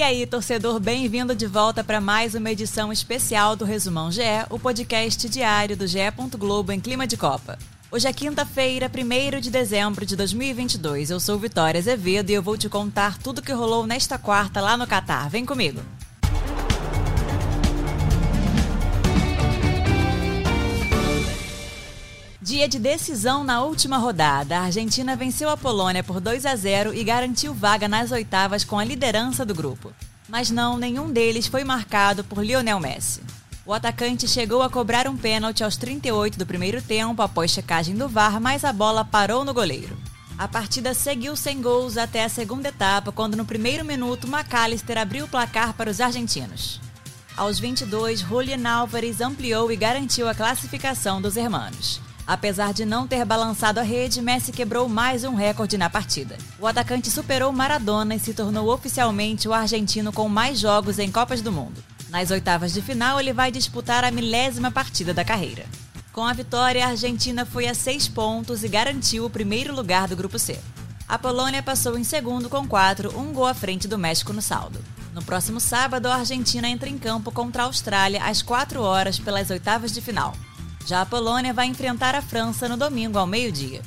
E aí, torcedor, bem-vindo de volta para mais uma edição especial do Resumão GE, o podcast diário do GE. Globo em clima de Copa. Hoje é quinta-feira, 1 de dezembro de 2022. Eu sou Vitória Azevedo e eu vou te contar tudo que rolou nesta quarta lá no Catar. Vem comigo! Dia de decisão na última rodada. A Argentina venceu a Polônia por 2 a 0 e garantiu vaga nas oitavas com a liderança do grupo. Mas não, nenhum deles foi marcado por Lionel Messi. O atacante chegou a cobrar um pênalti aos 38 do primeiro tempo após checagem do VAR, mas a bola parou no goleiro. A partida seguiu sem gols até a segunda etapa, quando no primeiro minuto McAllister abriu o placar para os argentinos. Aos 22, Julian Álvares ampliou e garantiu a classificação dos hermanos. Apesar de não ter balançado a rede, Messi quebrou mais um recorde na partida. O atacante superou Maradona e se tornou oficialmente o argentino com mais jogos em Copas do Mundo. Nas oitavas de final, ele vai disputar a milésima partida da carreira. Com a vitória, a Argentina foi a seis pontos e garantiu o primeiro lugar do Grupo C. A Polônia passou em segundo com quatro, um gol à frente do México no saldo. No próximo sábado, a Argentina entra em campo contra a Austrália às 4 horas pelas oitavas de final. Já a Polônia vai enfrentar a França no domingo ao meio-dia.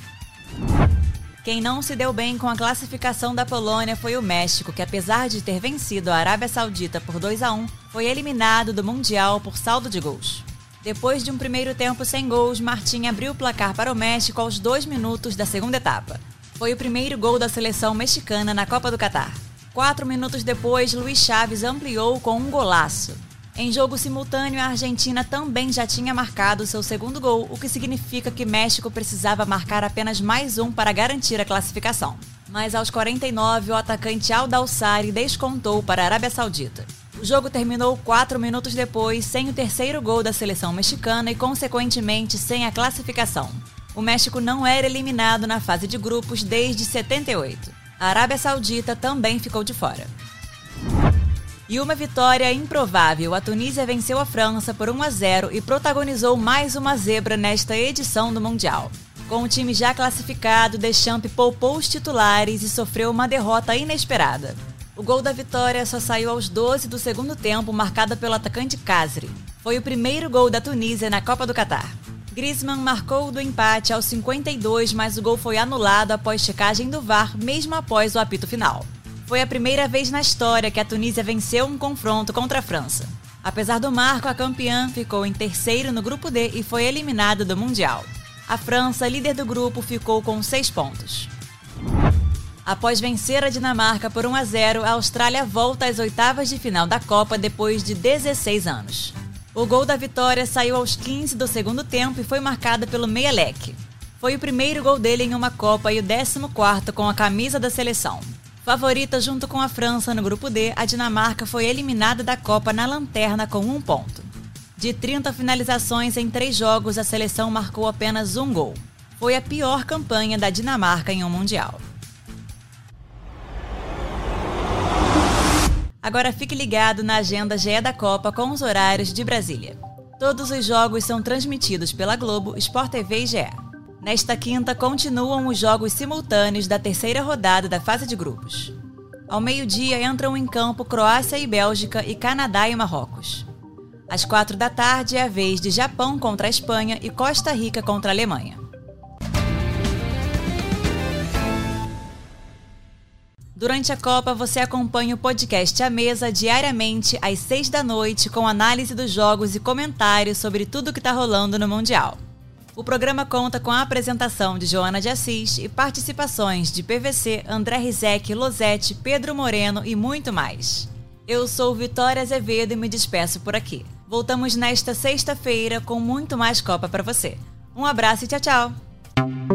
Quem não se deu bem com a classificação da Polônia foi o México, que apesar de ter vencido a Arábia Saudita por 2 a 1, foi eliminado do Mundial por saldo de gols. Depois de um primeiro tempo sem gols, Martim abriu o placar para o México aos dois minutos da segunda etapa. Foi o primeiro gol da seleção mexicana na Copa do Catar. Quatro minutos depois, Luiz Chaves ampliou com um golaço. Em jogo simultâneo, a Argentina também já tinha marcado seu segundo gol, o que significa que México precisava marcar apenas mais um para garantir a classificação. Mas aos 49, o atacante Aldalsari descontou para a Arábia Saudita. O jogo terminou quatro minutos depois, sem o terceiro gol da seleção mexicana e, consequentemente, sem a classificação. O México não era eliminado na fase de grupos desde 78. A Arábia Saudita também ficou de fora. E uma vitória improvável, a Tunísia venceu a França por 1 a 0 e protagonizou mais uma zebra nesta edição do Mundial. Com o time já classificado, Deschamps poupou os titulares e sofreu uma derrota inesperada. O gol da vitória só saiu aos 12 do segundo tempo, marcado pelo atacante Casri. Foi o primeiro gol da Tunísia na Copa do Catar. Griezmann marcou do empate aos 52, mas o gol foi anulado após checagem do VAR, mesmo após o apito final. Foi a primeira vez na história que a Tunísia venceu um confronto contra a França. Apesar do marco, a campeã ficou em terceiro no grupo D e foi eliminada do Mundial. A França, líder do grupo, ficou com seis pontos. Após vencer a Dinamarca por 1 a 0, a Austrália volta às oitavas de final da Copa depois de 16 anos. O gol da vitória saiu aos 15 do segundo tempo e foi marcado pelo Meialek. Foi o primeiro gol dele em uma Copa e o 14 com a camisa da seleção. Favorita junto com a França no grupo D, a Dinamarca foi eliminada da Copa na lanterna com um ponto. De 30 finalizações em três jogos, a seleção marcou apenas um gol. Foi a pior campanha da Dinamarca em um Mundial. Agora fique ligado na agenda GE da Copa com os horários de Brasília. Todos os jogos são transmitidos pela Globo, Sport TV e GE. Nesta quinta, continuam os jogos simultâneos da terceira rodada da fase de grupos. Ao meio-dia, entram em campo Croácia e Bélgica e Canadá e Marrocos. Às quatro da tarde é a vez de Japão contra a Espanha e Costa Rica contra a Alemanha. Durante a Copa, você acompanha o podcast A Mesa diariamente às seis da noite com análise dos jogos e comentários sobre tudo o que está rolando no Mundial. O programa conta com a apresentação de Joana de Assis e participações de PVC, André Rizek, Losete, Pedro Moreno e muito mais. Eu sou Vitória Azevedo e me despeço por aqui. Voltamos nesta sexta-feira com muito mais Copa para você. Um abraço e tchau, tchau!